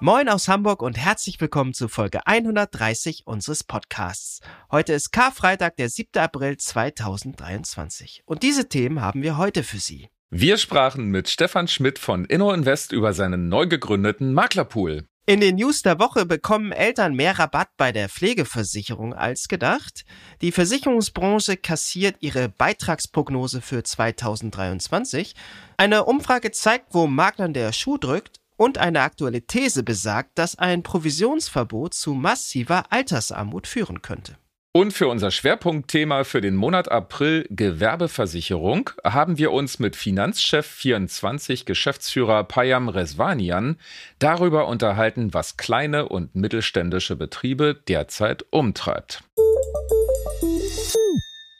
Moin aus Hamburg und herzlich willkommen zu Folge 130 unseres Podcasts. Heute ist Karfreitag, der 7. April 2023. Und diese Themen haben wir heute für Sie. Wir sprachen mit Stefan Schmidt von InnoInvest über seinen neu gegründeten Maklerpool. In den News der Woche bekommen Eltern mehr Rabatt bei der Pflegeversicherung als gedacht. Die Versicherungsbranche kassiert ihre Beitragsprognose für 2023. Eine Umfrage zeigt, wo Maklern der Schuh drückt. Und eine aktuelle These besagt, dass ein Provisionsverbot zu massiver Altersarmut führen könnte. Und für unser Schwerpunktthema für den Monat April Gewerbeversicherung haben wir uns mit Finanzchef 24 Geschäftsführer Payam Resvanian darüber unterhalten, was kleine und mittelständische Betriebe derzeit umtreibt.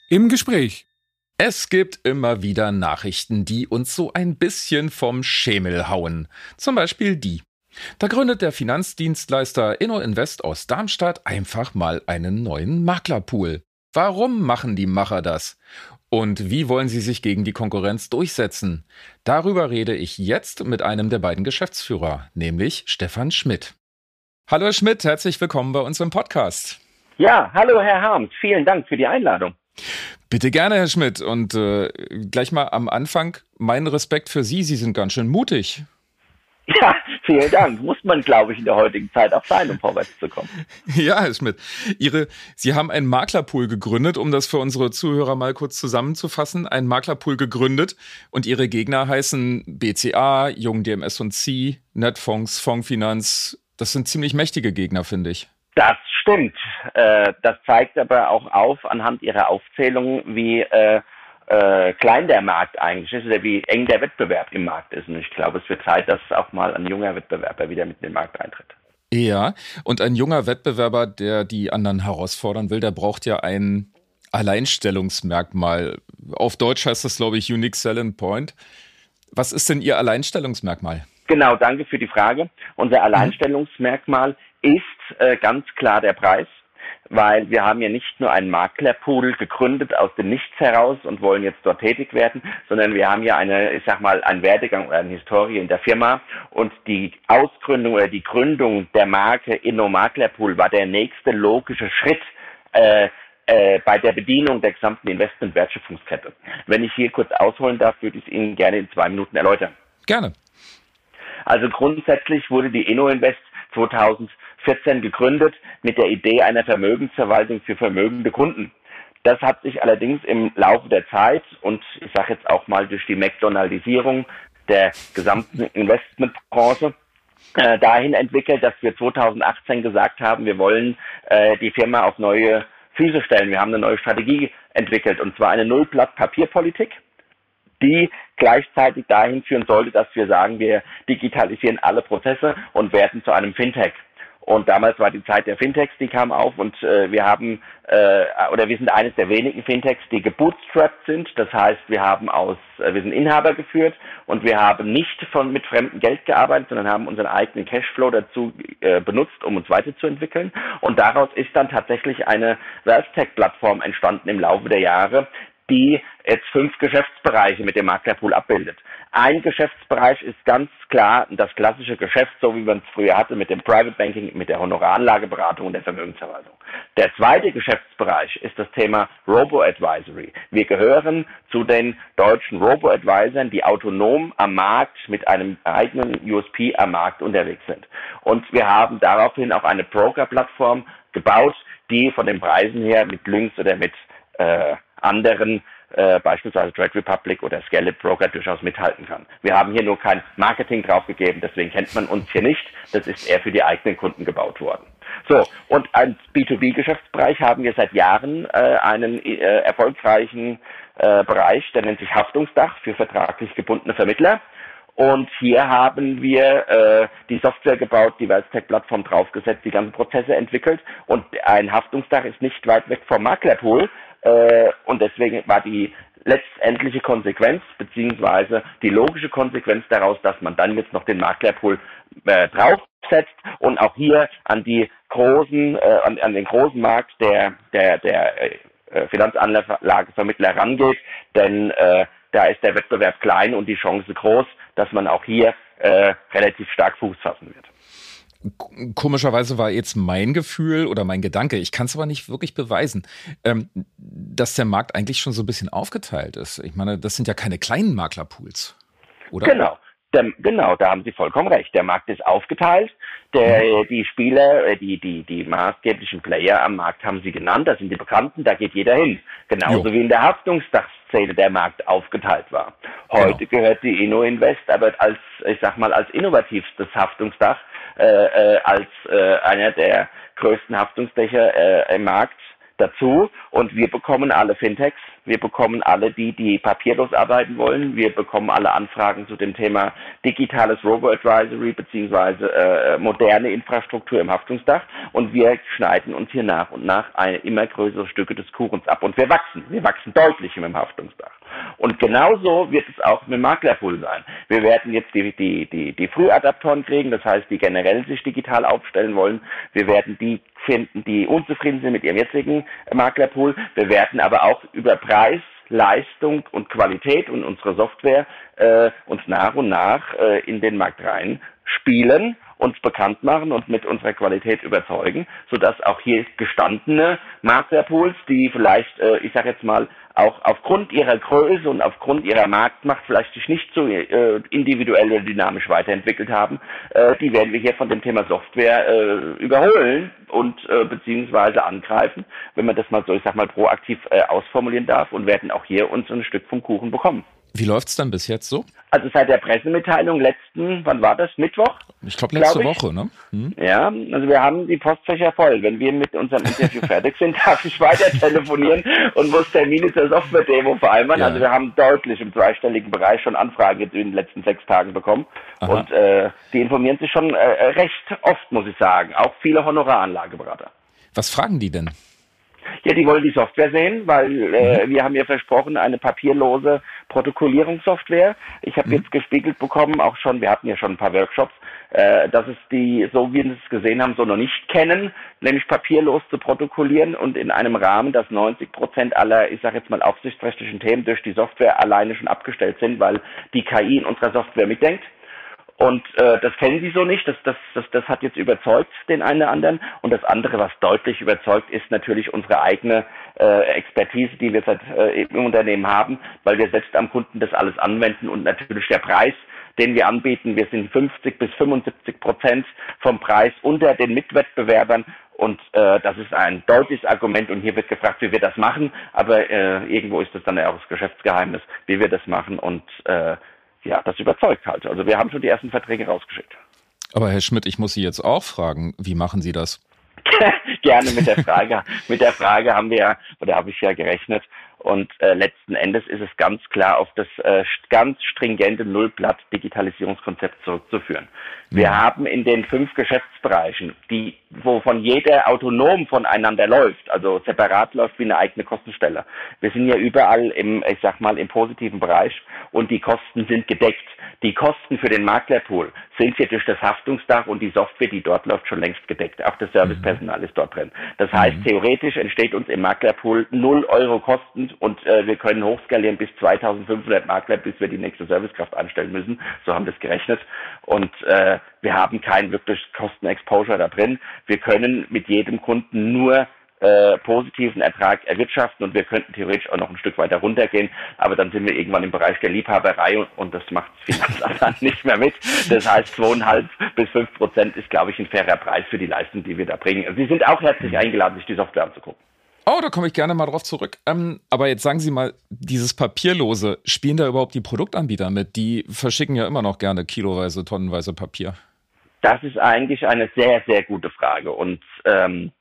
Im Gespräch. Es gibt immer wieder Nachrichten, die uns so ein bisschen vom Schemel hauen. Zum Beispiel die. Da gründet der Finanzdienstleister InnoInvest aus Darmstadt einfach mal einen neuen Maklerpool. Warum machen die Macher das? Und wie wollen sie sich gegen die Konkurrenz durchsetzen? Darüber rede ich jetzt mit einem der beiden Geschäftsführer, nämlich Stefan Schmidt. Hallo Schmidt, herzlich willkommen bei uns im Podcast. Ja, hallo Herr Harms, vielen Dank für die Einladung. Bitte gerne, Herr Schmidt. Und äh, gleich mal am Anfang mein Respekt für Sie. Sie sind ganz schön mutig. Ja, vielen Dank. Muss man, glaube ich, in der heutigen Zeit auch sein, um vorwärts zu kommen. Ja, Herr Schmidt. Ihre, Sie haben einen Maklerpool gegründet, um das für unsere Zuhörer mal kurz zusammenzufassen. Einen Maklerpool gegründet und Ihre Gegner heißen BCA, Jung DMS und C, Netfonds, Fondsfinanz. Das sind ziemlich mächtige Gegner, finde ich. Das stimmt. Äh, das zeigt aber auch auf anhand Ihrer Aufzählung, wie äh, äh, klein der Markt eigentlich ist oder wie eng der Wettbewerb im Markt ist. Und ich glaube, es wird Zeit, dass auch mal ein junger Wettbewerber wieder mit in den Markt eintritt. Ja, und ein junger Wettbewerber, der die anderen herausfordern will, der braucht ja ein Alleinstellungsmerkmal. Auf Deutsch heißt das, glaube ich, Unique Selling Point. Was ist denn Ihr Alleinstellungsmerkmal? Genau, danke für die Frage. Unser Alleinstellungsmerkmal ist äh, ganz klar der Preis, weil wir haben ja nicht nur einen Maklerpool gegründet aus dem Nichts heraus und wollen jetzt dort tätig werden, sondern wir haben ja eine, ich sag mal, einen Werdegang oder eine Historie in der Firma und die Ausgründung oder die Gründung der Marke Inno Maklerpool war der nächste logische Schritt äh, äh, bei der Bedienung der gesamten Investment-Wertschöpfungskette. Wenn ich hier kurz ausholen darf, würde ich es Ihnen gerne in zwei Minuten erläutern. Gerne. Also grundsätzlich wurde die InnoInvest 2014 gegründet mit der Idee einer Vermögensverwaltung für vermögende Kunden. Das hat sich allerdings im Laufe der Zeit und ich sage jetzt auch mal durch die McDonaldisierung der gesamten Investmentbranche äh, dahin entwickelt, dass wir 2018 gesagt haben, wir wollen äh, die Firma auf neue Füße stellen. Wir haben eine neue Strategie entwickelt und zwar eine Null-Blatt-Papierpolitik die gleichzeitig dahin führen sollte, dass wir sagen, wir digitalisieren alle Prozesse und werden zu einem Fintech. Und damals war die Zeit der Fintechs, die kam auf und äh, wir haben äh, oder wir sind eines der wenigen Fintechs, die gebootstrapped sind. Das heißt, wir haben aus, äh, wir sind Inhaber geführt und wir haben nicht von mit fremdem Geld gearbeitet, sondern haben unseren eigenen Cashflow dazu äh, benutzt, um uns weiterzuentwickeln. Und daraus ist dann tatsächlich eine Wealth-Tech-Plattform entstanden im Laufe der Jahre, die jetzt fünf Geschäftsbereiche mit dem Maklerpool abbildet. Ein Geschäftsbereich ist ganz klar das klassische Geschäft, so wie man es früher hatte mit dem Private Banking, mit der Honoraranlageberatung und der Vermögensverwaltung. Der zweite Geschäftsbereich ist das Thema Robo-Advisory. Wir gehören zu den deutschen Robo-Advisern, die autonom am Markt mit einem eigenen USP am Markt unterwegs sind. Und wir haben daraufhin auch eine Broker-Plattform gebaut, die von den Preisen her mit Lynx oder mit äh, anderen, äh, beispielsweise Trade Republic oder Scaled Broker durchaus mithalten kann. Wir haben hier nur kein Marketing draufgegeben, deswegen kennt man uns hier nicht. Das ist eher für die eigenen Kunden gebaut worden. So, und als B2B-Geschäftsbereich haben wir seit Jahren äh, einen äh, erfolgreichen äh, Bereich, der nennt sich Haftungsdach für vertraglich gebundene Vermittler. Und hier haben wir äh, die Software gebaut, die Wealthtech-Plattform draufgesetzt, die ganzen Prozesse entwickelt. Und ein Haftungsdach ist nicht weit weg vom Maklerpool, Äh, und deswegen war die letztendliche Konsequenz beziehungsweise die logische Konsequenz daraus, dass man dann jetzt noch den Maklerpool äh, draufsetzt und auch hier an die großen, äh, an, an den großen Markt der der der äh, Finanzanlagevermittler rangeht, denn äh, da ist der Wettbewerb klein und die Chance groß, dass man auch hier äh, relativ stark Fuß fassen wird. Komischerweise war jetzt mein Gefühl oder mein Gedanke, ich kann es aber nicht wirklich beweisen, ähm, dass der Markt eigentlich schon so ein bisschen aufgeteilt ist. Ich meine, das sind ja keine kleinen Maklerpools, oder? Genau. Der, genau, da haben Sie vollkommen recht. Der Markt ist aufgeteilt. Der, mhm. die Spieler, äh, die, die, die maßgeblichen Player am Markt haben Sie genannt. Das sind die Bekannten. Da geht jeder hin. Genauso jo. wie in der Haftungsdachszene der Markt aufgeteilt war. Heute genau. gehört die Inno Invest aber als, ich sag mal, als innovativstes Haftungsdach, äh, äh, als äh, einer der größten Haftungsdächer äh, im Markt dazu und wir bekommen alle Fintechs, wir bekommen alle die, die papierlos arbeiten wollen, wir bekommen alle Anfragen zu dem Thema digitales Robo-Advisory beziehungsweise äh, moderne Infrastruktur im Haftungsdach und wir schneiden uns hier nach und nach eine immer größere Stücke des Kuchens ab und wir wachsen, wir wachsen deutlich im Haftungsdach. Und genauso wird es auch mit Maklerpool sein. Wir werden jetzt die, die, die, die Frühadaptoren kriegen, das heißt, die generell sich digital aufstellen wollen. Wir werden die finden, die unzufrieden sind mit ihrem jetzigen Maklerpool. Wir werden aber auch über Preis, Leistung und Qualität und unsere Software äh, uns nach und nach äh, in den Markt rein spielen, uns bekannt machen und mit unserer Qualität überzeugen, sodass auch hier gestandene Maklerpools, die vielleicht, äh, ich sage jetzt mal, auch aufgrund ihrer Größe und aufgrund ihrer Marktmacht vielleicht sich nicht so äh, individuell oder dynamisch weiterentwickelt haben, äh, die werden wir hier von dem Thema Software äh, überholen und äh, beziehungsweise angreifen, wenn man das mal so, ich sag mal, proaktiv äh, ausformulieren darf und werden auch hier uns ein Stück vom Kuchen bekommen. Wie läuft's dann bis jetzt so? Also seit der Pressemitteilung letzten, wann war das? Mittwoch? Ich glaube letzte glaub ich. Woche, ne? Hm? Ja, also wir haben die Postfächer voll. Wenn wir mit unserem Interview fertig sind, darf ich weiter telefonieren und muss Termine zur Software-Demo vereinbaren. Ja. Also wir haben deutlich im zweistelligen Bereich schon Anfragen in den letzten sechs Tagen bekommen. Aha. Und äh, die informieren sich schon äh, recht oft, muss ich sagen. Auch viele Honoraranlageberater. Was fragen die denn? Ja, die wollen die Software sehen, weil äh, mhm. wir haben ja versprochen, eine papierlose Protokollierungssoftware. Ich habe mhm. jetzt gespiegelt bekommen, auch schon, wir hatten ja schon ein paar Workshops, äh, dass es die, so wie wir es gesehen haben, so noch nicht kennen, nämlich papierlos zu protokollieren und in einem Rahmen, dass 90 Prozent aller, ich sage jetzt mal, aufsichtsrechtlichen Themen durch die Software alleine schon abgestellt sind, weil die KI in unserer Software mitdenkt. Und äh, das kennen sie so nicht. Das, das, das, das hat jetzt überzeugt den einen oder anderen. Und das andere, was deutlich überzeugt, ist natürlich unsere eigene äh, Expertise, die wir seit, äh, im Unternehmen haben, weil wir selbst am Kunden das alles anwenden. Und natürlich der Preis, den wir anbieten, wir sind 50 bis 75 Prozent vom Preis unter den Mitwettbewerbern. Und äh, das ist ein deutliches Argument. Und hier wird gefragt, wie wir das machen, aber äh, irgendwo ist das dann ja auch das Geschäftsgeheimnis, wie wir das machen. Und äh, ja, das überzeugt halt. Also wir haben schon die ersten Verträge rausgeschickt. Aber Herr Schmidt, ich muss Sie jetzt auch fragen, wie machen Sie das? Gerne mit der Frage. mit der Frage haben wir, oder habe ich ja gerechnet, und äh, letzten Endes ist es ganz klar auf das äh, ganz stringente Nullblatt Digitalisierungskonzept zurückzuführen. Wir mhm. haben in den fünf Geschäftsbereichen, die, wovon jeder autonom voneinander läuft, also separat läuft wie eine eigene Kostenstelle. Wir sind ja überall im, ich sag mal, im positiven Bereich und die Kosten sind gedeckt. Die Kosten für den Maklerpool sind hier durch das Haftungsdach und die Software, die dort läuft, schon längst gedeckt. Auch das Servicepersonal ist dort drin. Das heißt, mhm. theoretisch entsteht uns im Maklerpool null Euro Kosten und äh, wir können hochskalieren bis 2500 Makler, bis wir die nächste Servicekraft anstellen müssen. So haben wir es gerechnet. Und äh, wir haben kein wirklich Kostenexposure da drin. Wir können mit jedem Kunden nur äh, positiven Ertrag erwirtschaften und wir könnten theoretisch auch noch ein Stück weiter runtergehen, aber dann sind wir irgendwann im Bereich der Liebhaberei und, und das macht das Finanzamt nicht mehr mit. Das heißt, zweieinhalb bis fünf Prozent ist, glaube ich, ein fairer Preis für die Leistung, die wir da bringen. Sie sind auch herzlich eingeladen, sich die Software anzugucken. Oh, da komme ich gerne mal drauf zurück. Ähm, aber jetzt sagen Sie mal, dieses Papierlose, spielen da überhaupt die Produktanbieter mit? Die verschicken ja immer noch gerne kiloweise, tonnenweise Papier. Das ist eigentlich eine sehr, sehr gute Frage. Und ähm,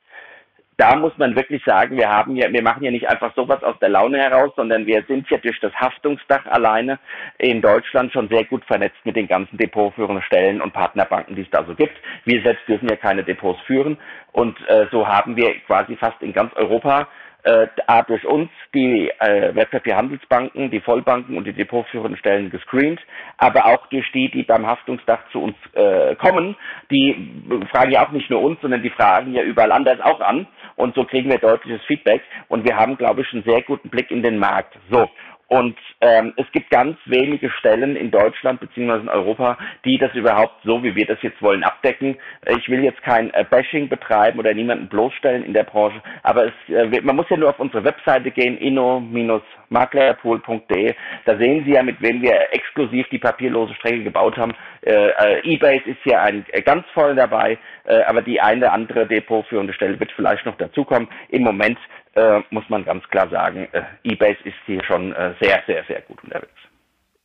da muss man wirklich sagen, wir haben ja, wir machen ja nicht einfach sowas aus der Laune heraus, sondern wir sind ja durch das Haftungsdach alleine in Deutschland schon sehr gut vernetzt mit den ganzen depotführenden Stellen und Partnerbanken, die es da so gibt. Wir selbst dürfen ja keine Depots führen und äh, so haben wir quasi fast in ganz Europa äh, durch uns, die äh, Wertpapierhandelsbanken, die Vollbanken und die depotführenden Stellen gescreent, aber auch durch die, die beim Haftungsdach zu uns äh, kommen. Die fragen ja auch nicht nur uns, sondern die fragen ja überall anders auch an. Und so kriegen wir deutliches Feedback. Und wir haben, glaube ich, einen sehr guten Blick in den Markt. So. Und ähm, es gibt ganz wenige Stellen in Deutschland beziehungsweise in Europa, die das überhaupt so, wie wir das jetzt wollen, abdecken. Ich will jetzt kein äh, Bashing betreiben oder niemanden bloßstellen in der Branche, aber es, äh, man muss ja nur auf unsere Webseite gehen, inno-maklerpool.de. Da sehen Sie ja, mit wem wir exklusiv die papierlose Strecke gebaut haben. Äh, äh, Ebay ist hier ein äh, ganz voll dabei, äh, aber die eine andere depotführende Stelle wird vielleicht noch dazukommen. Im Moment äh, muss man ganz klar sagen, äh, Ebase ist hier schon äh, sehr, sehr, sehr gut unterwegs.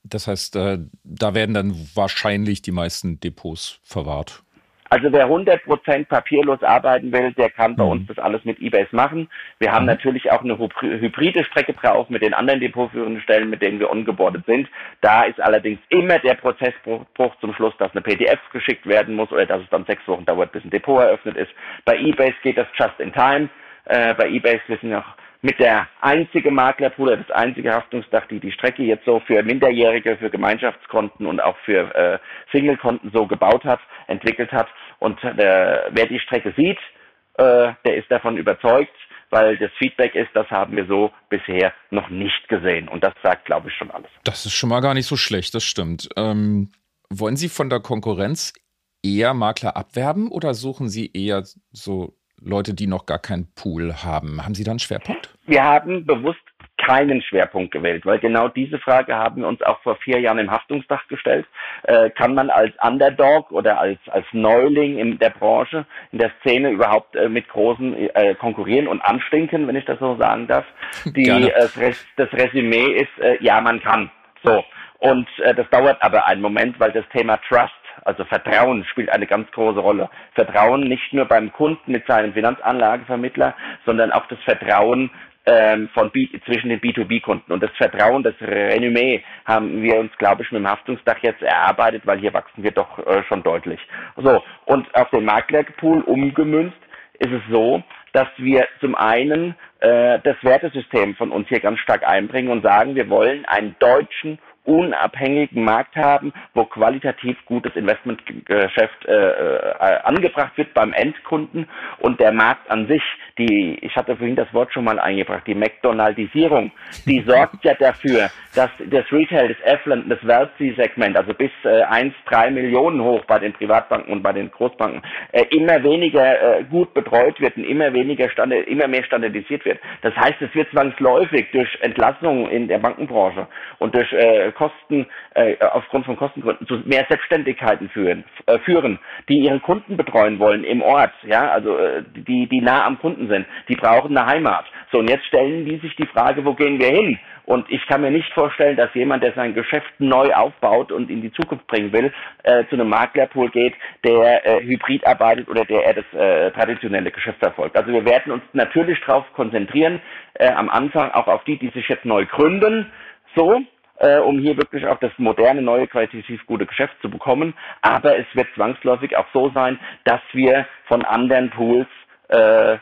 Das heißt, äh, da werden dann wahrscheinlich die meisten Depots verwahrt. Also wer 100% papierlos arbeiten will, der kann bei mhm. uns das alles mit Ebase machen. Wir haben mhm. natürlich auch eine hybride Strecke drauf mit den anderen depotführenden Stellen, mit denen wir ongeboardet sind. Da ist allerdings immer der Prozessbruch zum Schluss, dass eine PDF geschickt werden muss oder dass es dann sechs Wochen dauert, bis ein Depot eröffnet ist. Bei Ebase geht das just in time äh, bei eBay wir sind noch mit der einzige Maklerpool, das einzige Haftungsdach, die die Strecke jetzt so für Minderjährige, für Gemeinschaftskonten und auch für äh, Singlekonten so gebaut hat, entwickelt hat. Und äh, wer die Strecke sieht, äh, der ist davon überzeugt, weil das Feedback ist, das haben wir so bisher noch nicht gesehen. Und das sagt, glaube ich, schon alles. Das ist schon mal gar nicht so schlecht, das stimmt. Ähm, wollen Sie von der Konkurrenz eher Makler abwerben oder suchen Sie eher so Leute, die noch gar keinen Pool haben. Haben Sie da einen Schwerpunkt? Wir haben bewusst keinen Schwerpunkt gewählt, weil genau diese Frage haben wir uns auch vor vier Jahren im Haftungsdach gestellt. Äh, kann man als Underdog oder als, als Neuling in der Branche, in der Szene überhaupt äh, mit Großen äh, konkurrieren und anstinken, wenn ich das so sagen darf? Die, äh, das Resümee ist, äh, ja, man kann. So. Und äh, das dauert aber einen Moment, weil das Thema Trust also Vertrauen spielt eine ganz große Rolle. Vertrauen nicht nur beim Kunden mit seinem Finanzanlagevermittler, sondern auch das Vertrauen ähm, von B zwischen den B2B-Kunden. Und das Vertrauen, das Renommee haben wir uns, glaube ich, mit dem Haftungsdach jetzt erarbeitet, weil hier wachsen wir doch äh, schon deutlich. So, und auf den Maklerpool umgemünzt ist es so, dass wir zum einen äh, das Wertesystem von uns hier ganz stark einbringen und sagen, wir wollen einen deutschen unabhängigen Markt haben, wo qualitativ gutes Investmentgeschäft äh, äh, angebracht wird beim Endkunden und der Markt an sich, die, ich hatte vorhin das Wort schon mal eingebracht, die McDonaldisierung, die sorgt ja dafür, dass das Retail, das Affluent, das Wealthy-Segment, also bis äh, 1, 3 Millionen hoch bei den Privatbanken und bei den Großbanken, äh, immer weniger äh, gut betreut wird und immer weniger Standard, immer mehr standardisiert wird. Das heißt, es wird zwangsläufig durch Entlassungen in der Bankenbranche und durch äh, Kosten, äh, aufgrund von Kostengründen zu mehr Selbstständigkeiten führen, äh, führen, die ihren Kunden betreuen wollen im Ort, ja, also äh, die, die nah am Kunden sind, die brauchen eine Heimat. So, und jetzt stellen die sich die Frage, wo gehen wir hin? Und ich kann mir nicht vorstellen, dass jemand, der sein Geschäft neu aufbaut und in die Zukunft bringen will, äh, zu einem Maklerpool geht, der äh, hybrid arbeitet oder der eher das äh, traditionelle Geschäft verfolgt. Also wir werden uns natürlich darauf konzentrieren, am Anfang auch auf die, die sich jetzt neu gründen, so, äh, um hier wirklich auch das moderne, neue, qualitativ gute Geschäft zu bekommen. Aber es wird zwangsläufig auch so sein, dass wir von anderen Pools äh,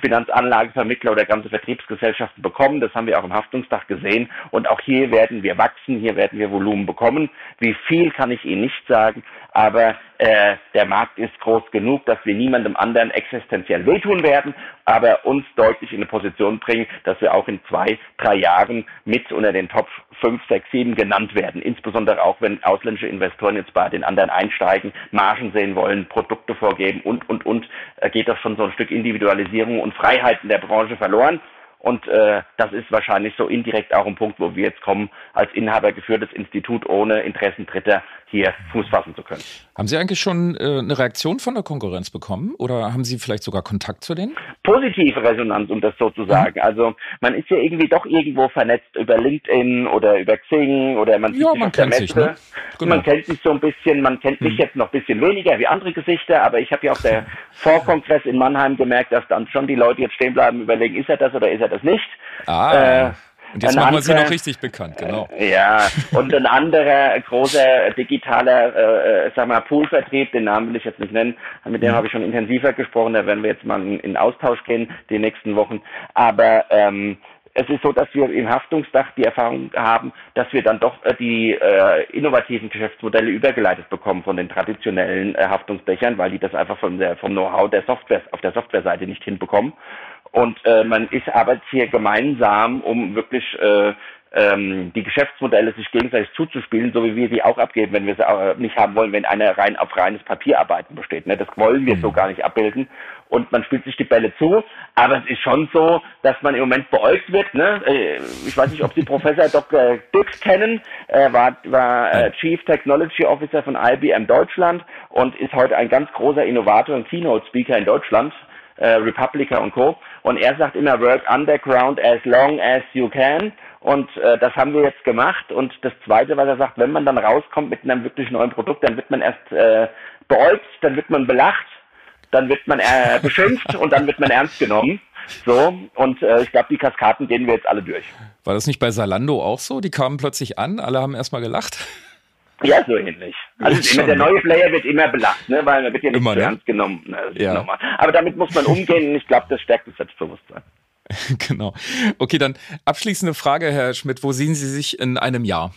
Finanzanlagevermittler oder ganze Vertriebsgesellschaften bekommen. Das haben wir auch im Haftungsdach gesehen. Und auch hier werden wir wachsen, hier werden wir Volumen bekommen. Wie viel kann ich Ihnen nicht sagen, aber äh, der Markt ist groß genug, dass wir niemandem anderen existenziell wehtun werden, aber uns deutlich in eine Position bringen, dass wir auch in zwei, drei Jahren mit unter den Top 5, 6, 7 genannt werden. Insbesondere auch, wenn ausländische Investoren jetzt bei den anderen einsteigen, Margen sehen wollen, Produkte vorgeben und, und, und, äh, geht das schon so ein Stück Individualisierung und Freiheit in der Branche verloren. Und äh, das ist wahrscheinlich so indirekt auch ein Punkt, wo wir jetzt kommen, als inhabergeführtes Institut ohne Interessen Dritter hier Fuß fassen zu können. Haben Sie eigentlich schon äh, eine Reaktion von der Konkurrenz bekommen oder haben Sie vielleicht sogar Kontakt zu denen? Positive Resonanz, um das so zu sagen. Mhm. Also man ist ja irgendwie doch irgendwo vernetzt über LinkedIn oder über Xing oder man sieht ja, sich man kennt sich, ne? genau. Man kennt sich so ein bisschen, man kennt mich mhm. jetzt noch ein bisschen weniger wie andere Gesichter, aber ich habe ja auf der Vorkongress in Mannheim gemerkt, dass dann schon die Leute jetzt stehen bleiben, überlegen, ist er das oder ist er das nicht. Ah. Äh, Und jetzt machen wir sie noch richtig bekannt, genau. Äh, ja, und ein anderer großer digitaler, äh, äh, sag mal, Poolvertrieb, den Namen will ich jetzt nicht nennen, mit dem mhm. habe ich schon intensiver gesprochen, da werden wir jetzt mal in, in Austausch gehen die nächsten Wochen. Aber ähm, es ist so, dass wir im Haftungsdach die Erfahrung haben, dass wir dann doch äh, die äh, innovativen Geschäftsmodelle übergeleitet bekommen von den traditionellen äh, Haftungsdächern, weil die das einfach der, vom Know-how der Software auf der Softwareseite nicht hinbekommen. Und äh, man ist arbeitet hier gemeinsam, um wirklich äh, ähm, die Geschäftsmodelle sich gegenseitig zuzuspielen, so wie wir sie auch abgeben, wenn wir sie auch nicht haben wollen, wenn einer rein auf reines Papierarbeiten besteht. Ne? Das wollen wir so mhm. gar nicht abbilden. Und man spielt sich die Bälle zu, aber es ist schon so, dass man im Moment beäugt wird. Ne? Äh, ich weiß nicht, ob Sie Professor Dr. Dix kennen, er war, war äh, Chief Technology Officer von IBM Deutschland und ist heute ein ganz großer Innovator und Keynote Speaker in Deutschland äh, Republica und Co. Und er sagt immer, work underground as long as you can. Und äh, das haben wir jetzt gemacht. Und das Zweite, was er sagt, wenn man dann rauskommt mit einem wirklich neuen Produkt, dann wird man erst äh, beäugt, dann wird man belacht, dann wird man äh, beschimpft und dann wird man ernst genommen. So, und äh, ich glaube, die Kaskaden gehen wir jetzt alle durch. War das nicht bei Salando auch so? Die kamen plötzlich an, alle haben erstmal gelacht. Ja, so ähnlich. Also immer, der neue Player wird immer belacht, ne? weil er wird ja nicht immer, so ne? ernst genommen. Ne? Ja. Aber damit muss man umgehen und ich glaube, das stärkt das Selbstbewusstsein. genau. Okay, dann abschließende Frage, Herr Schmidt. Wo sehen Sie sich in einem Jahr?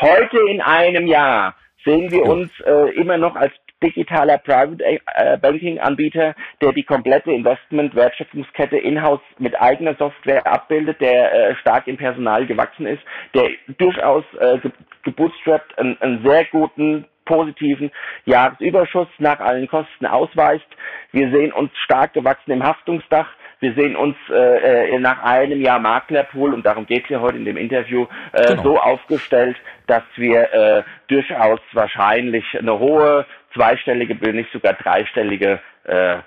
Heute in einem Jahr sehen wir uns äh, immer noch als digitaler Private äh, Banking Anbieter, der die komplette Investment Wertschöpfungskette in-house mit eigener Software abbildet, der äh, stark im Personal gewachsen ist, der durchaus äh, gebootstrapped einen, einen sehr guten positiven Jahresüberschuss nach allen Kosten ausweist. Wir sehen uns stark gewachsen im Haftungsdach. Wir sehen uns äh, äh nach einem Jahr Maklerpool, und darum geht es ja heute in dem Interview, äh, genau. so aufgestellt, dass wir äh, durchaus wahrscheinlich eine hohe zweistellige, wenn nicht sogar dreistellige äh,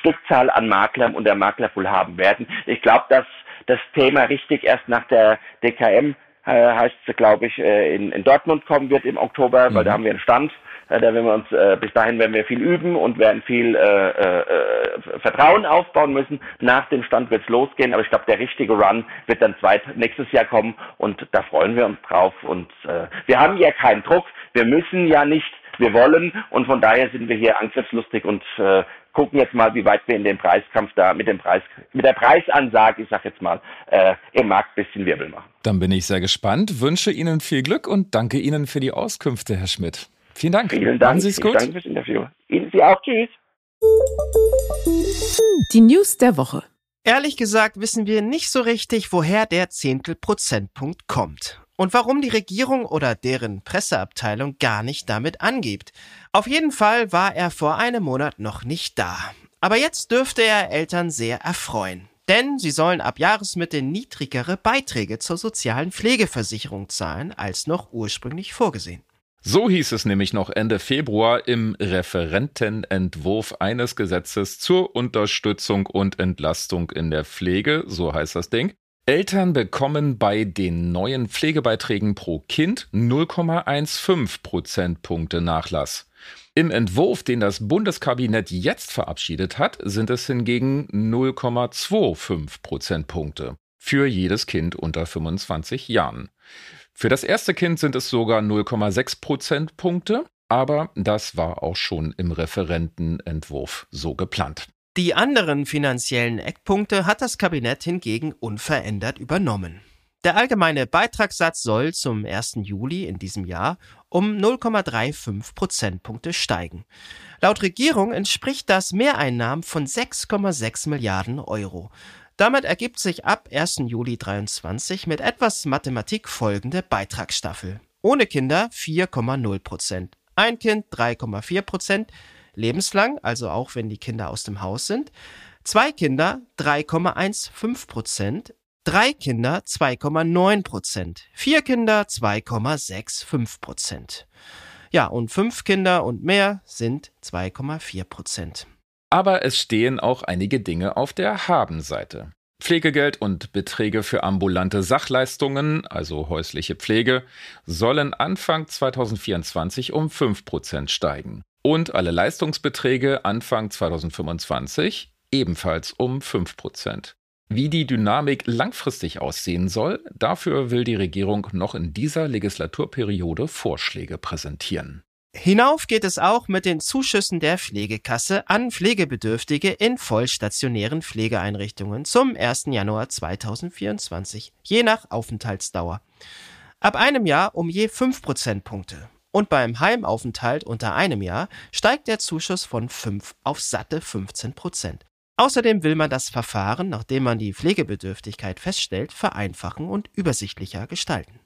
Stückzahl an Maklern und der Maklerpool haben werden. Ich glaube, dass das Thema richtig erst nach der DKM heißt es, glaube ich, äh, in, in Dortmund kommen wird im Oktober, mhm. weil da haben wir einen Stand. Äh, da werden wir uns, äh, bis dahin werden wir viel üben und werden viel äh, äh, Vertrauen aufbauen müssen. Nach dem Stand wird es losgehen, aber ich glaube, der richtige Run wird dann zweit, nächstes Jahr kommen und da freuen wir uns drauf. Und äh, wir haben ja keinen Druck, wir müssen ja nicht, wir wollen und von daher sind wir hier angriffslustig und äh, gucken jetzt mal, wie weit wir in dem Preiskampf da mit dem Preis, mit der Preisansage, ich sag jetzt mal, äh, im Markt bisschen Wirbel machen. Dann bin ich sehr gespannt, wünsche Ihnen viel Glück und danke Ihnen für die Auskünfte, Herr Schmidt. Vielen Dank. Vielen Dank. Machen Sie es gut. Danke fürs Interview. Ihnen Sie auch. Tschüss. Die News der Woche. Ehrlich gesagt wissen wir nicht so richtig, woher der Zehntelprozentpunkt kommt und warum die Regierung oder deren Presseabteilung gar nicht damit angibt. Auf jeden Fall war er vor einem Monat noch nicht da. Aber jetzt dürfte er Eltern sehr erfreuen. Denn sie sollen ab Jahresmitte niedrigere Beiträge zur sozialen Pflegeversicherung zahlen als noch ursprünglich vorgesehen. So hieß es nämlich noch Ende Februar im Referentenentwurf eines Gesetzes zur Unterstützung und Entlastung in der Pflege, so heißt das Ding. Eltern bekommen bei den neuen Pflegebeiträgen pro Kind 0,15 Prozentpunkte Nachlass. Im Entwurf, den das Bundeskabinett jetzt verabschiedet hat, sind es hingegen 0,25 Prozentpunkte für jedes Kind unter 25 Jahren. Für das erste Kind sind es sogar 0,6 Prozentpunkte, aber das war auch schon im Referentenentwurf so geplant. Die anderen finanziellen Eckpunkte hat das Kabinett hingegen unverändert übernommen. Der allgemeine Beitragssatz soll zum 1. Juli in diesem Jahr um 0,35 Prozentpunkte steigen. Laut Regierung entspricht das Mehreinnahmen von 6,6 Milliarden Euro. Damit ergibt sich ab 1. Juli 23 mit etwas Mathematik folgende Beitragsstaffel. Ohne Kinder 4,0 Prozent. Ein Kind 3,4 Prozent. Lebenslang, also auch wenn die Kinder aus dem Haus sind. Zwei Kinder 3,15 Prozent. Drei Kinder 2,9 Prozent. Vier Kinder 2,65 Prozent. Ja, und fünf Kinder und mehr sind 2,4 Prozent. Aber es stehen auch einige Dinge auf der Habenseite. Pflegegeld und Beträge für ambulante Sachleistungen, also häusliche Pflege, sollen Anfang 2024 um 5% steigen. Und alle Leistungsbeträge Anfang 2025 ebenfalls um 5%. Wie die Dynamik langfristig aussehen soll, dafür will die Regierung noch in dieser Legislaturperiode Vorschläge präsentieren. Hinauf geht es auch mit den Zuschüssen der Pflegekasse an Pflegebedürftige in vollstationären Pflegeeinrichtungen zum 1. Januar 2024, je nach Aufenthaltsdauer. Ab einem Jahr um je 5 Prozentpunkte. Und beim Heimaufenthalt unter einem Jahr steigt der Zuschuss von 5 auf satte 15 Prozent. Außerdem will man das Verfahren, nachdem man die Pflegebedürftigkeit feststellt, vereinfachen und übersichtlicher gestalten.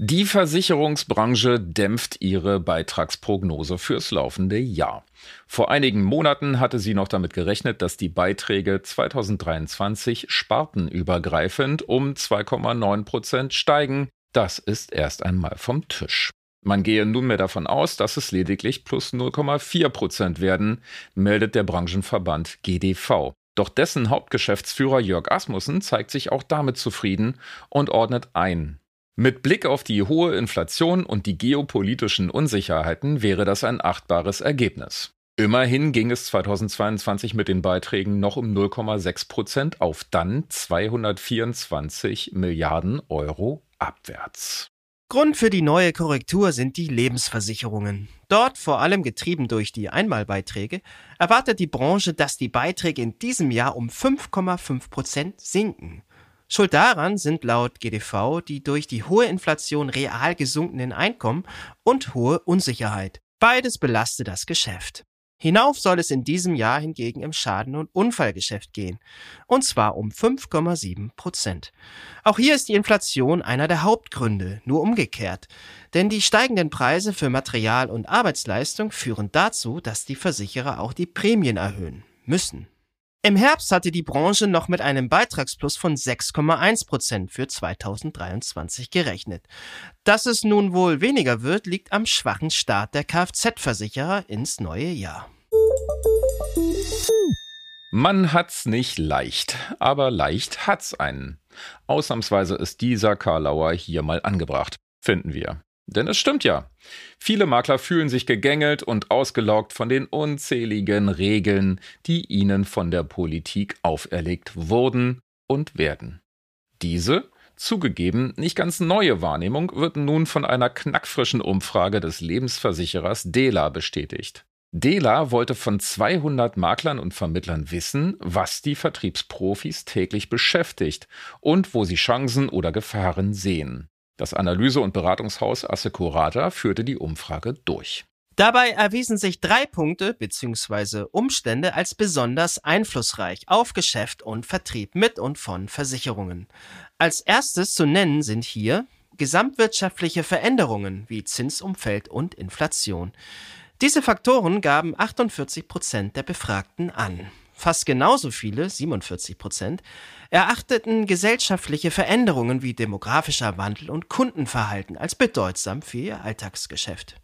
Die Versicherungsbranche dämpft ihre Beitragsprognose fürs laufende Jahr. Vor einigen Monaten hatte sie noch damit gerechnet, dass die Beiträge 2023 spartenübergreifend um 2,9 Prozent steigen. Das ist erst einmal vom Tisch. Man gehe nunmehr davon aus, dass es lediglich plus 0,4 Prozent werden, meldet der Branchenverband GDV. Doch dessen Hauptgeschäftsführer Jörg Asmussen zeigt sich auch damit zufrieden und ordnet ein. Mit Blick auf die hohe Inflation und die geopolitischen Unsicherheiten wäre das ein achtbares Ergebnis. Immerhin ging es 2022 mit den Beiträgen noch um 0,6 Prozent auf dann 224 Milliarden Euro abwärts. Grund für die neue Korrektur sind die Lebensversicherungen. Dort, vor allem getrieben durch die Einmalbeiträge, erwartet die Branche, dass die Beiträge in diesem Jahr um 5,5 Prozent sinken. Schuld daran sind laut GDV die durch die hohe Inflation real gesunkenen Einkommen und hohe Unsicherheit. Beides belastet das Geschäft. Hinauf soll es in diesem Jahr hingegen im Schaden- und Unfallgeschäft gehen, und zwar um 5,7 Prozent. Auch hier ist die Inflation einer der Hauptgründe, nur umgekehrt, denn die steigenden Preise für Material und Arbeitsleistung führen dazu, dass die Versicherer auch die Prämien erhöhen müssen. Im Herbst hatte die Branche noch mit einem Beitragsplus von 6,1 Prozent für 2023 gerechnet. Dass es nun wohl weniger wird, liegt am schwachen Start der Kfz-Versicherer ins neue Jahr. Man hat's nicht leicht, aber leicht hat's einen. Ausnahmsweise ist dieser Karlauer hier mal angebracht, finden wir. Denn es stimmt ja. Viele Makler fühlen sich gegängelt und ausgelaugt von den unzähligen Regeln, die ihnen von der Politik auferlegt wurden und werden. Diese, zugegeben nicht ganz neue Wahrnehmung wird nun von einer knackfrischen Umfrage des Lebensversicherers Dela bestätigt. Dela wollte von 200 Maklern und Vermittlern wissen, was die Vertriebsprofis täglich beschäftigt und wo sie Chancen oder Gefahren sehen. Das Analyse- und Beratungshaus Assecurata führte die Umfrage durch. Dabei erwiesen sich drei Punkte bzw. Umstände als besonders einflussreich auf Geschäft und Vertrieb mit und von Versicherungen. Als erstes zu nennen sind hier gesamtwirtschaftliche Veränderungen wie Zinsumfeld und Inflation. Diese Faktoren gaben 48 Prozent der Befragten an. Fast genauso viele, 47 Prozent, erachteten gesellschaftliche Veränderungen wie demografischer Wandel und Kundenverhalten als bedeutsam für ihr Alltagsgeschäft.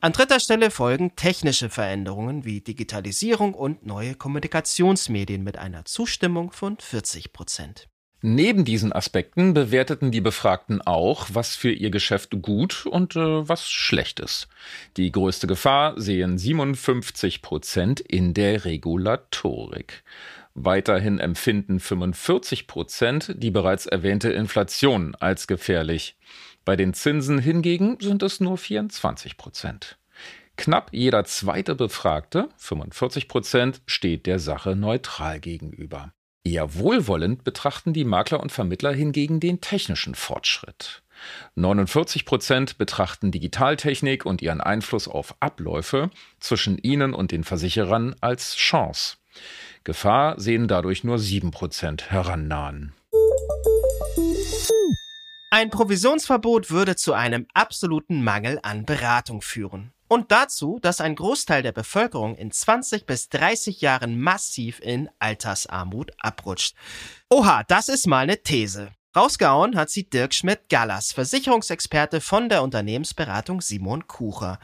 An dritter Stelle folgen technische Veränderungen wie Digitalisierung und neue Kommunikationsmedien mit einer Zustimmung von 40 Prozent. Neben diesen Aspekten bewerteten die Befragten auch, was für ihr Geschäft gut und äh, was schlecht ist. Die größte Gefahr sehen 57 Prozent in der Regulatorik. Weiterhin empfinden 45 Prozent die bereits erwähnte Inflation als gefährlich. Bei den Zinsen hingegen sind es nur 24 Prozent. Knapp jeder zweite Befragte, 45 Prozent, steht der Sache neutral gegenüber. Eher wohlwollend betrachten die Makler und Vermittler hingegen den technischen Fortschritt. 49 Prozent betrachten Digitaltechnik und ihren Einfluss auf Abläufe zwischen ihnen und den Versicherern als Chance. Gefahr sehen dadurch nur 7 Prozent herannahen. Ein Provisionsverbot würde zu einem absoluten Mangel an Beratung führen und dazu, dass ein Großteil der Bevölkerung in 20 bis 30 Jahren massiv in Altersarmut abrutscht. Oha, das ist mal eine These. Rausgehauen hat sie Dirk Schmidt-Gallas, Versicherungsexperte von der Unternehmensberatung Simon Kucher.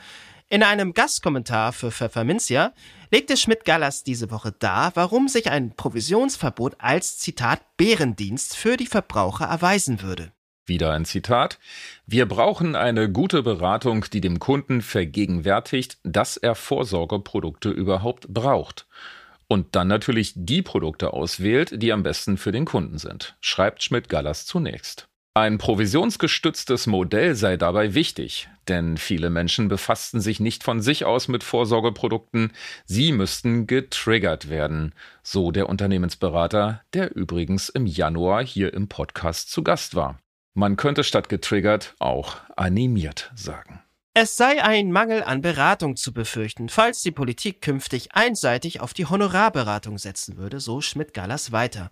In einem Gastkommentar für Pfefferminzia legte Schmidt-Gallas diese Woche dar, warum sich ein Provisionsverbot als Zitat Bärendienst für die Verbraucher erweisen würde. Wieder ein Zitat. Wir brauchen eine gute Beratung, die dem Kunden vergegenwärtigt, dass er Vorsorgeprodukte überhaupt braucht. Und dann natürlich die Produkte auswählt, die am besten für den Kunden sind, schreibt Schmidt-Gallas zunächst. Ein provisionsgestütztes Modell sei dabei wichtig, denn viele Menschen befassten sich nicht von sich aus mit Vorsorgeprodukten, sie müssten getriggert werden, so der Unternehmensberater, der übrigens im Januar hier im Podcast zu Gast war. Man könnte statt getriggert auch animiert sagen. Es sei ein Mangel an Beratung zu befürchten, falls die Politik künftig einseitig auf die Honorarberatung setzen würde, so Schmidt-Gallas weiter.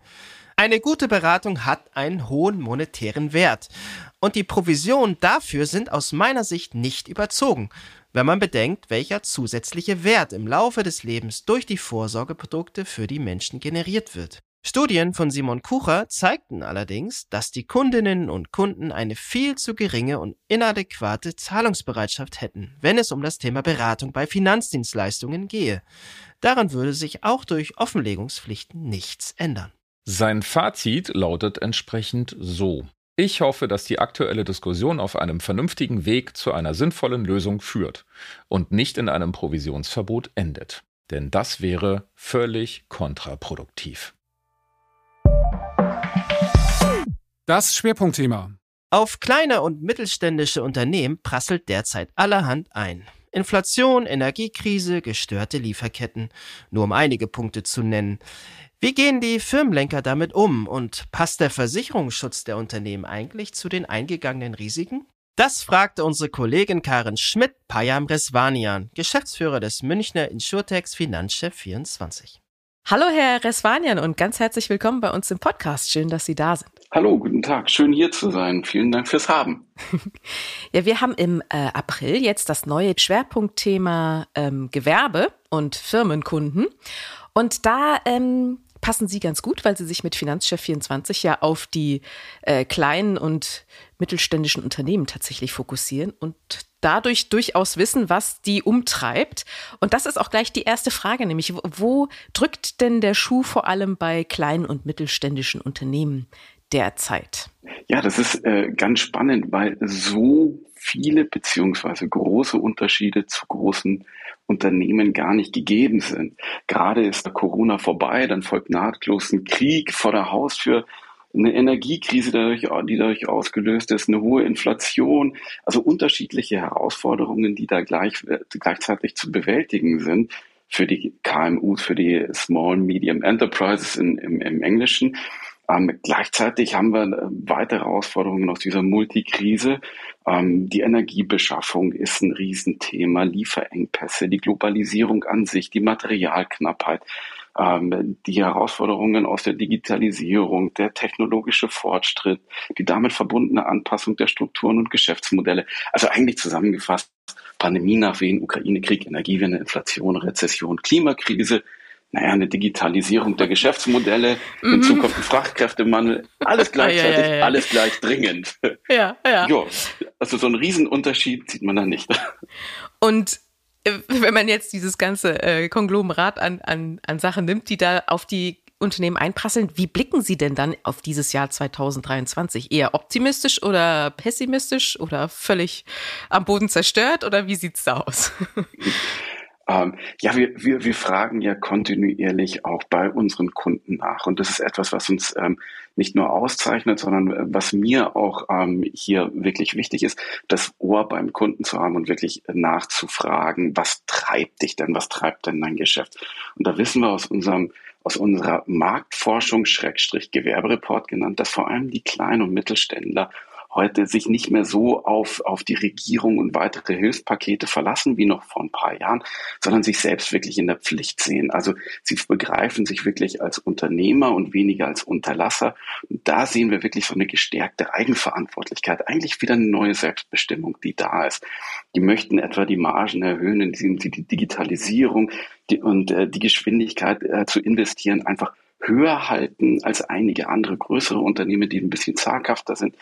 Eine gute Beratung hat einen hohen monetären Wert. Und die Provisionen dafür sind aus meiner Sicht nicht überzogen, wenn man bedenkt, welcher zusätzliche Wert im Laufe des Lebens durch die Vorsorgeprodukte für die Menschen generiert wird. Studien von Simon Kucher zeigten allerdings, dass die Kundinnen und Kunden eine viel zu geringe und inadäquate Zahlungsbereitschaft hätten, wenn es um das Thema Beratung bei Finanzdienstleistungen gehe. Daran würde sich auch durch Offenlegungspflichten nichts ändern. Sein Fazit lautet entsprechend so. Ich hoffe, dass die aktuelle Diskussion auf einem vernünftigen Weg zu einer sinnvollen Lösung führt und nicht in einem Provisionsverbot endet. Denn das wäre völlig kontraproduktiv. Das Schwerpunktthema. Auf kleine und mittelständische Unternehmen prasselt derzeit allerhand ein. Inflation, Energiekrise, gestörte Lieferketten, nur um einige Punkte zu nennen. Wie gehen die Firmenlenker damit um und passt der Versicherungsschutz der Unternehmen eigentlich zu den eingegangenen Risiken? Das fragte unsere Kollegin Karin Schmidt Payam Resvanian, Geschäftsführer des Münchner Insurtex Finanzchef 24. Hallo Herr Resvanian und ganz herzlich willkommen bei uns im Podcast. Schön, dass Sie da sind. Hallo, guten Tag. Schön hier zu sein. Vielen Dank fürs Haben. ja, wir haben im äh, April jetzt das neue Schwerpunktthema ähm, Gewerbe und Firmenkunden. Und da ähm, passen Sie ganz gut, weil Sie sich mit Finanzchef 24 ja auf die äh, kleinen und mittelständischen Unternehmen tatsächlich fokussieren und dadurch durchaus wissen, was die umtreibt. Und das ist auch gleich die erste Frage, nämlich wo drückt denn der Schuh vor allem bei kleinen und mittelständischen Unternehmen derzeit? Ja, das ist äh, ganz spannend, weil so viele beziehungsweise große Unterschiede zu großen Unternehmen gar nicht gegeben sind. Gerade ist Corona vorbei, dann folgt nahtlos ein Krieg vor der Haustür, eine Energiekrise, dadurch, die dadurch ausgelöst ist, eine hohe Inflation, also unterschiedliche Herausforderungen, die da gleich, gleichzeitig zu bewältigen sind für die KMUs, für die Small Medium Enterprises in, im, im Englischen. Ähm, gleichzeitig haben wir äh, weitere Herausforderungen aus dieser Multikrise. Ähm, die Energiebeschaffung ist ein Riesenthema, Lieferengpässe, die Globalisierung an sich, die Materialknappheit, ähm, die Herausforderungen aus der Digitalisierung, der technologische Fortschritt, die damit verbundene Anpassung der Strukturen und Geschäftsmodelle. Also eigentlich zusammengefasst, Pandemie nach Wien, Ukraine-Krieg, Energiewende, Inflation, Rezession, Klimakrise, naja, eine Digitalisierung der Geschäftsmodelle, mhm. in Zukunft ein Fachkräftemangel, alles gleichzeitig, ja, ja, ja, alles gleich dringend. Ja, ja. Jo, also so einen Riesenunterschied sieht man da nicht. Und äh, wenn man jetzt dieses ganze äh, Konglomerat an, an, an Sachen nimmt, die da auf die Unternehmen einprasseln, wie blicken Sie denn dann auf dieses Jahr 2023? Eher optimistisch oder pessimistisch oder völlig am Boden zerstört oder wie sieht's da aus? Ähm, ja, wir, wir, wir fragen ja kontinuierlich auch bei unseren Kunden nach. Und das ist etwas, was uns ähm, nicht nur auszeichnet, sondern äh, was mir auch ähm, hier wirklich wichtig ist, das Ohr beim Kunden zu haben und wirklich nachzufragen, was treibt dich denn, was treibt denn dein Geschäft? Und da wissen wir aus unserem aus unserer Marktforschung Schrägstrich Gewerbereport genannt, dass vor allem die kleinen und Mittelständler heute sich nicht mehr so auf, auf die Regierung und weitere Hilfspakete verlassen wie noch vor ein paar Jahren, sondern sich selbst wirklich in der Pflicht sehen. Also sie begreifen sich wirklich als Unternehmer und weniger als Unterlasser. Und da sehen wir wirklich so eine gestärkte Eigenverantwortlichkeit, eigentlich wieder eine neue Selbstbestimmung, die da ist. Die möchten etwa die Margen erhöhen, indem sie die Digitalisierung die, und äh, die Geschwindigkeit äh, zu investieren einfach höher halten als einige andere größere Unternehmen, die ein bisschen zaghafter sind.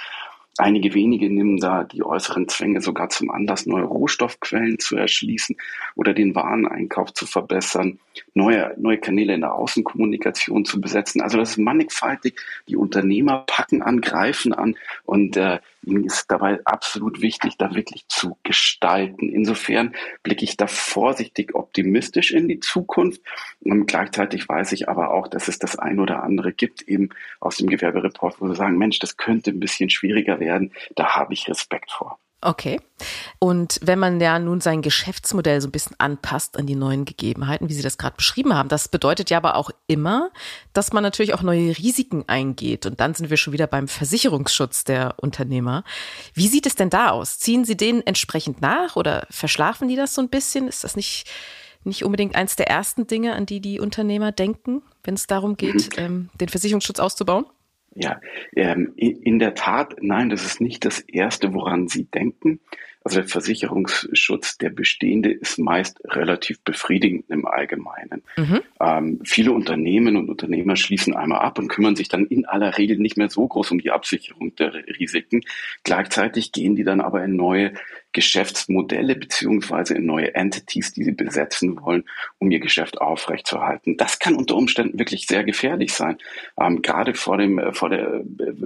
Einige wenige nehmen da die äußeren Zwänge sogar zum Anlass, neue Rohstoffquellen zu erschließen oder den Wareneinkauf zu verbessern. Neue, neue Kanäle in der Außenkommunikation zu besetzen. Also das ist mannigfaltig. Die Unternehmer packen an, greifen an und äh, ihnen ist dabei absolut wichtig, da wirklich zu gestalten. Insofern blicke ich da vorsichtig optimistisch in die Zukunft. Und gleichzeitig weiß ich aber auch, dass es das ein oder andere gibt, eben aus dem Gewerbereport, wo sie sagen, Mensch, das könnte ein bisschen schwieriger werden. Da habe ich Respekt vor. Okay. Und wenn man ja nun sein Geschäftsmodell so ein bisschen anpasst an die neuen Gegebenheiten, wie Sie das gerade beschrieben haben, das bedeutet ja aber auch immer, dass man natürlich auch neue Risiken eingeht. Und dann sind wir schon wieder beim Versicherungsschutz der Unternehmer. Wie sieht es denn da aus? Ziehen Sie den entsprechend nach oder verschlafen die das so ein bisschen? Ist das nicht, nicht unbedingt eins der ersten Dinge, an die die Unternehmer denken, wenn es darum geht, ähm, den Versicherungsschutz auszubauen? Ja, ähm, in der Tat, nein, das ist nicht das Erste, woran Sie denken. Also der Versicherungsschutz, der bestehende, ist meist relativ befriedigend im Allgemeinen. Mhm. Ähm, viele Unternehmen und Unternehmer schließen einmal ab und kümmern sich dann in aller Regel nicht mehr so groß um die Absicherung der Risiken. Gleichzeitig gehen die dann aber in neue Geschäftsmodelle beziehungsweise in neue Entities, die sie besetzen wollen, um ihr Geschäft aufrechtzuerhalten. Das kann unter Umständen wirklich sehr gefährlich sein. Ähm, gerade vor dem, äh, vor der, äh,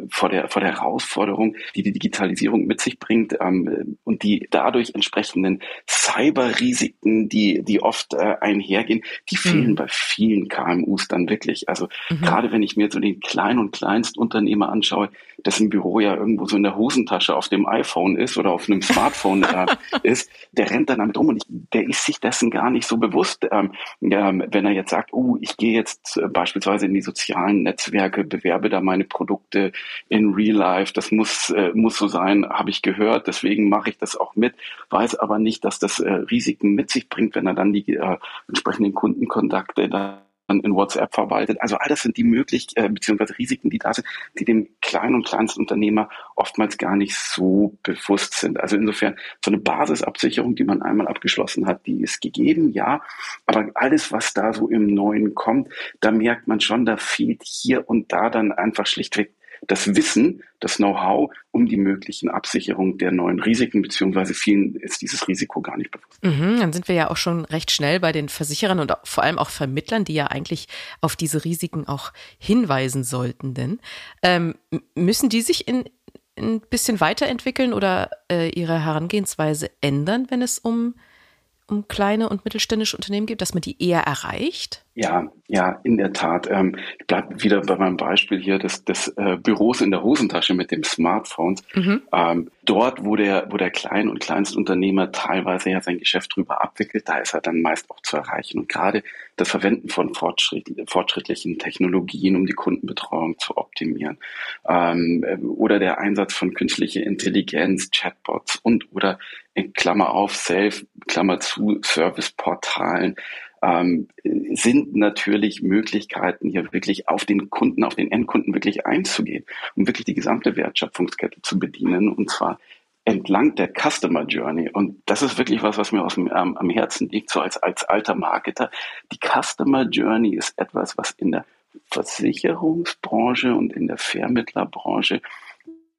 vor der, vor der Herausforderung, die die Digitalisierung mit sich bringt ähm, und die dadurch entsprechenden Cyberrisiken, die, die oft äh, einhergehen, die fehlen mhm. bei vielen KMUs dann wirklich. Also mhm. gerade wenn ich mir so den Klein- und Kleinstunternehmer anschaue, dessen Büro ja irgendwo so in der Hosentasche auf dem iPhone ist oder auf einem Smartphone äh, ist, der rennt dann damit rum und ich, der ist sich dessen gar nicht so bewusst, ähm, ähm, wenn er jetzt sagt, oh, ich gehe jetzt äh, beispielsweise in die sozialen Netzwerke, bewerbe da meine Produkte in Real Life, das muss, äh, muss so sein, habe ich gehört, deswegen mache ich das auch mit, weiß aber nicht, dass das äh, Risiken mit sich bringt, wenn er dann die äh, entsprechenden Kundenkontakte da in WhatsApp verwaltet. Also all das sind die Möglichkeiten äh, bzw. Risiken, die da sind, die dem kleinen und kleinsten Unternehmer oftmals gar nicht so bewusst sind. Also insofern so eine Basisabsicherung, die man einmal abgeschlossen hat, die ist gegeben, ja. Aber alles, was da so im Neuen kommt, da merkt man schon, da fehlt hier und da dann einfach schlichtweg das Wissen, das Know-how um die möglichen Absicherungen der neuen Risiken, beziehungsweise vielen ist dieses Risiko gar nicht bewusst. Mhm, dann sind wir ja auch schon recht schnell bei den Versicherern und vor allem auch Vermittlern, die ja eigentlich auf diese Risiken auch hinweisen sollten. Denn ähm, müssen die sich in ein bisschen weiterentwickeln oder äh, ihre Herangehensweise ändern, wenn es um um kleine und mittelständische Unternehmen geht, dass man die eher erreicht? Ja, ja, in der Tat. Ähm, ich bleibe wieder bei meinem Beispiel hier des, des äh, Büros in der Hosentasche mit dem Smartphone. Mhm. Ähm, dort, wo der, wo der Klein- und Kleinstunternehmer teilweise ja sein Geschäft drüber abwickelt, da ist er dann meist auch zu erreichen. Und gerade das Verwenden von fortschritt, fortschrittlichen Technologien, um die Kundenbetreuung zu optimieren, ähm, oder der Einsatz von künstlicher Intelligenz, Chatbots und oder in Klammer auf, Self, Klammer zu, Serviceportalen, ähm, sind natürlich Möglichkeiten, hier wirklich auf den Kunden, auf den Endkunden wirklich einzugehen, um wirklich die gesamte Wertschöpfungskette zu bedienen und zwar entlang der Customer Journey. Und das ist wirklich was, was mir aus dem, ähm, am Herzen liegt, so als, als alter Marketer. Die Customer Journey ist etwas, was in der Versicherungsbranche und in der Vermittlerbranche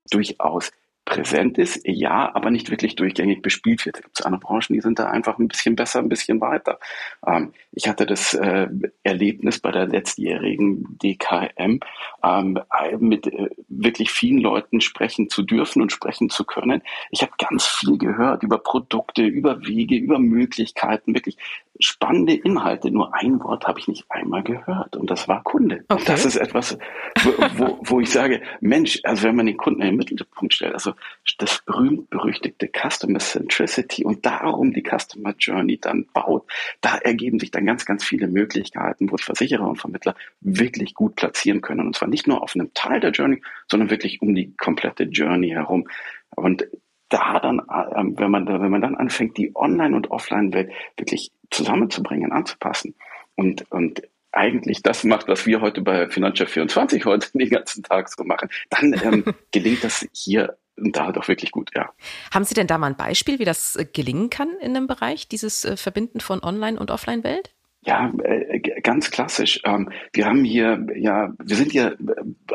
durchaus präsent ist, ja, aber nicht wirklich durchgängig bespielt wird. Es gibt andere Branchen, die sind da einfach ein bisschen besser, ein bisschen weiter. Ähm, ich hatte das äh, Erlebnis bei der letztjährigen DKM, ähm, mit äh, wirklich vielen Leuten sprechen zu dürfen und sprechen zu können. Ich habe ganz viel gehört über Produkte, über Wege, über Möglichkeiten, wirklich spannende Inhalte. Nur ein Wort habe ich nicht einmal gehört und das war Kunde. Okay. Und das ist etwas, wo, wo, wo ich sage, Mensch, also wenn man den Kunden in den Mittelpunkt stellt, also das berühmt-berüchtigte Customer Centricity und darum die Customer Journey dann baut, da ergeben sich dann ganz, ganz viele Möglichkeiten, wo Versicherer und Vermittler wirklich gut platzieren können. Und zwar nicht nur auf einem Teil der Journey, sondern wirklich um die komplette Journey herum. Und da dann, ähm, wenn man, wenn man dann anfängt, die Online- und Offline-Welt wirklich zusammenzubringen, anzupassen und, und eigentlich das macht, was wir heute bei Financial 24 heute den ganzen Tag so machen, dann ähm, gelingt das hier und da doch wirklich gut, ja. Haben Sie denn da mal ein Beispiel, wie das äh, gelingen kann in dem Bereich, dieses äh, Verbinden von Online- und Offline-Welt? Ja, äh, ganz klassisch. Ähm, wir haben hier, ja, wir sind hier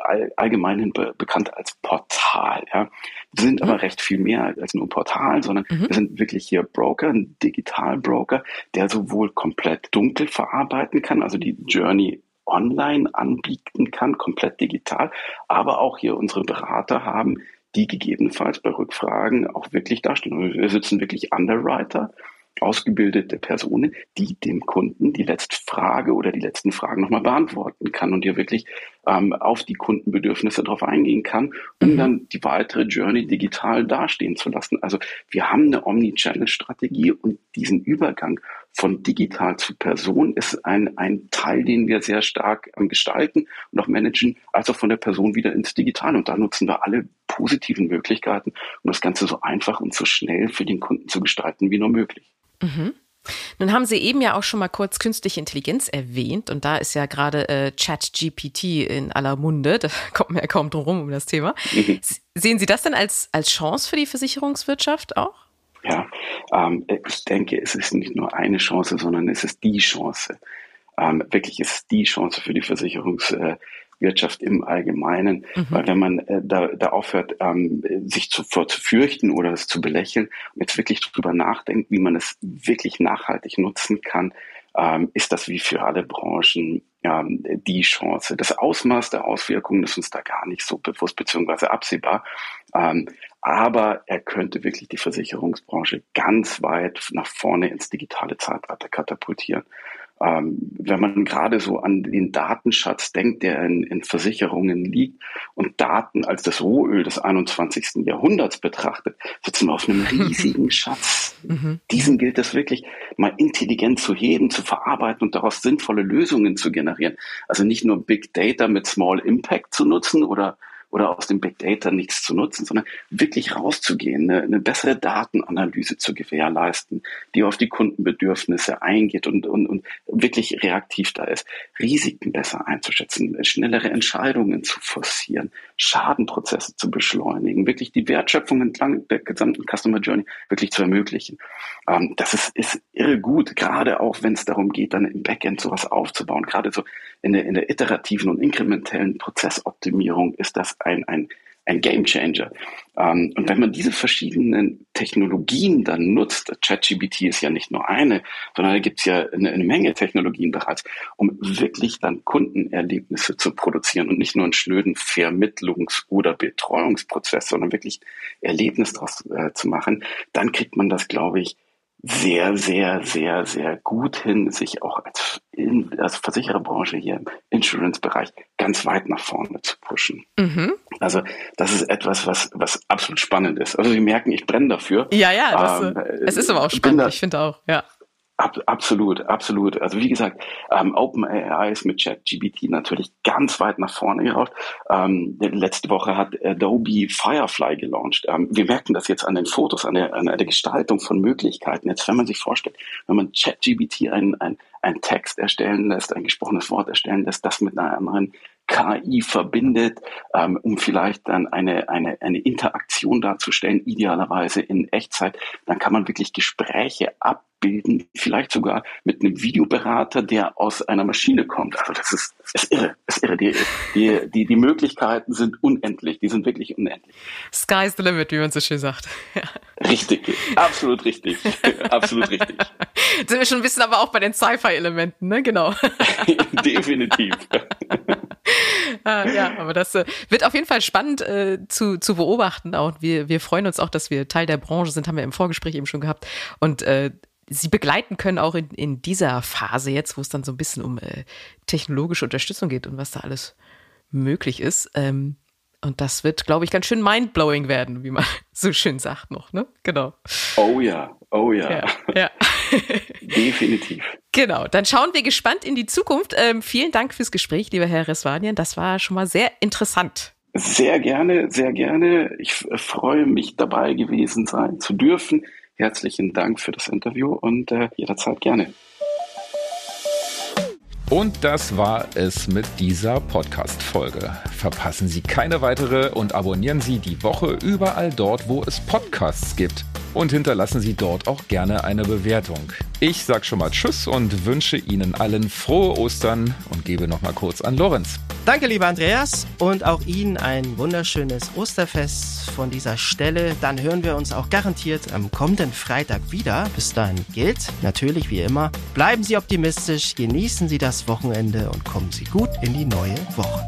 äh, allgemein be bekannt als Portal. Ja. Wir sind mhm. aber recht viel mehr als nur Portal, sondern mhm. wir sind wirklich hier Broker, ein Digitalbroker, der sowohl komplett dunkel verarbeiten kann, also die Journey online anbieten kann, komplett digital, aber auch hier unsere Berater haben, die gegebenenfalls bei Rückfragen auch wirklich dastehen. Wir sitzen wirklich Underwriter ausgebildete Personen, die dem Kunden die letzte Frage oder die letzten Fragen nochmal beantworten kann und hier wirklich ähm, auf die Kundenbedürfnisse drauf eingehen kann, um mhm. dann die weitere Journey digital dastehen zu lassen. Also wir haben eine Omnichannel-Strategie und diesen Übergang von digital zu Person ist ein, ein Teil, den wir sehr stark ähm, gestalten und auch managen, als auch von der Person wieder ins Digitale. Und da nutzen wir alle positiven Möglichkeiten, um das Ganze so einfach und so schnell für den Kunden zu gestalten wie nur möglich. Mhm. Nun haben Sie eben ja auch schon mal kurz künstliche Intelligenz erwähnt und da ist ja gerade äh, ChatGPT in aller Munde. Da kommt man ja kaum drum rum um das Thema. Mhm. Sehen Sie das denn als, als Chance für die Versicherungswirtschaft auch? Ja, ähm, ich denke, es ist nicht nur eine Chance, sondern es ist die Chance. Ähm, wirklich ist es die Chance für die Versicherungswirtschaft. Äh, Wirtschaft im Allgemeinen. Mhm. Weil wenn man äh, da, da aufhört, ähm, sich zuvor zu fürchten oder es zu belächeln und jetzt wirklich drüber nachdenkt, wie man es wirklich nachhaltig nutzen kann, ähm, ist das wie für alle Branchen ähm, die Chance. Das Ausmaß der Auswirkungen ist uns da gar nicht so bewusst beziehungsweise absehbar. Ähm, aber er könnte wirklich die Versicherungsbranche ganz weit nach vorne ins digitale Zeitalter katapultieren. Ähm, wenn man gerade so an den Datenschatz denkt, der in, in, Versicherungen liegt und Daten als das Rohöl des 21. Jahrhunderts betrachtet, sitzen wir auf einem riesigen Schatz. Mhm. Diesen gilt es wirklich mal intelligent zu heben, zu verarbeiten und daraus sinnvolle Lösungen zu generieren. Also nicht nur Big Data mit Small Impact zu nutzen oder oder aus dem Big Data nichts zu nutzen, sondern wirklich rauszugehen, eine, eine bessere Datenanalyse zu gewährleisten, die auf die Kundenbedürfnisse eingeht und, und, und wirklich reaktiv da ist, Risiken besser einzuschätzen, schnellere Entscheidungen zu forcieren, Schadenprozesse zu beschleunigen, wirklich die Wertschöpfung entlang der gesamten Customer Journey wirklich zu ermöglichen. Ähm, das ist, ist irre gut, gerade auch wenn es darum geht, dann im Backend sowas aufzubauen, gerade so in der, in der iterativen und inkrementellen Prozessoptimierung ist das ein, ein, ein Game Changer. Ähm, und wenn man diese verschiedenen Technologien dann nutzt, ChatGPT ist ja nicht nur eine, sondern da gibt es ja eine, eine, Menge Technologien bereits, um wirklich dann Kundenerlebnisse zu produzieren und nicht nur einen schnöden Vermittlungs- oder Betreuungsprozess, sondern wirklich Erlebnis daraus äh, zu machen, dann kriegt man das, glaube ich, sehr, sehr, sehr, sehr gut hin, sich auch als, als Versichererbranche hier im Insurance-Bereich ganz weit nach vorne zu pushen. Mhm. Also das ist etwas, was, was absolut spannend ist. Also Sie merken, ich brenne dafür. Ja, ja, das, ähm, es ist aber auch spannend, da, ich finde auch, ja. Ab, absolut, absolut. Also wie gesagt, ähm, OpenAI ist mit ChatGPT natürlich ganz weit nach vorne geraucht. Ähm, letzte Woche hat Adobe Firefly gelauncht. Ähm, wir merken das jetzt an den Fotos, an der, an der Gestaltung von Möglichkeiten. Jetzt, wenn man sich vorstellt, wenn man ChatGPT ein, ein, ein Text erstellen lässt, ein gesprochenes Wort erstellen lässt, das mit einer anderen KI verbindet, ähm, um vielleicht dann eine, eine, eine Interaktion darzustellen, idealerweise in Echtzeit, dann kann man wirklich Gespräche abbilden, vielleicht sogar mit einem Videoberater, der aus einer Maschine kommt. Also das ist, ist irre, ist irre. Die, die, die, die Möglichkeiten sind unendlich, die sind wirklich unendlich. Sky's the limit, wie man so schön sagt. Richtig, absolut richtig, absolut richtig. Sind wir schon ein bisschen aber auch bei den Sci-Fi-Elementen, ne? Genau. Definitiv. ah, ja, aber das äh, wird auf jeden Fall spannend äh, zu, zu beobachten. Und wir, wir freuen uns auch, dass wir Teil der Branche sind, haben wir im Vorgespräch eben schon gehabt. Und äh, sie begleiten können auch in, in dieser Phase jetzt, wo es dann so ein bisschen um äh, technologische Unterstützung geht und was da alles möglich ist. Ähm, und das wird, glaube ich, ganz schön mindblowing werden, wie man so schön sagt noch, ne? Genau. Oh ja, oh ja. Ja. ja. Definitiv. Genau, dann schauen wir gespannt in die Zukunft. Ähm, vielen Dank fürs Gespräch, lieber Herr Resvanian. Das war schon mal sehr interessant. Sehr gerne, sehr gerne. Ich freue mich dabei gewesen sein zu dürfen. Herzlichen Dank für das Interview und äh, jederzeit gerne. Und das war es mit dieser Podcast-Folge. Verpassen Sie keine weitere und abonnieren Sie die Woche überall dort, wo es Podcasts gibt. Und hinterlassen Sie dort auch gerne eine Bewertung. Ich sag schon mal Tschüss und wünsche Ihnen allen frohe Ostern und gebe noch mal kurz an Lorenz. Danke, lieber Andreas, und auch Ihnen ein wunderschönes Osterfest von dieser Stelle. Dann hören wir uns auch garantiert am kommenden Freitag wieder. Bis dahin gilt natürlich wie immer, bleiben Sie optimistisch, genießen Sie das Wochenende und kommen Sie gut in die neue Woche.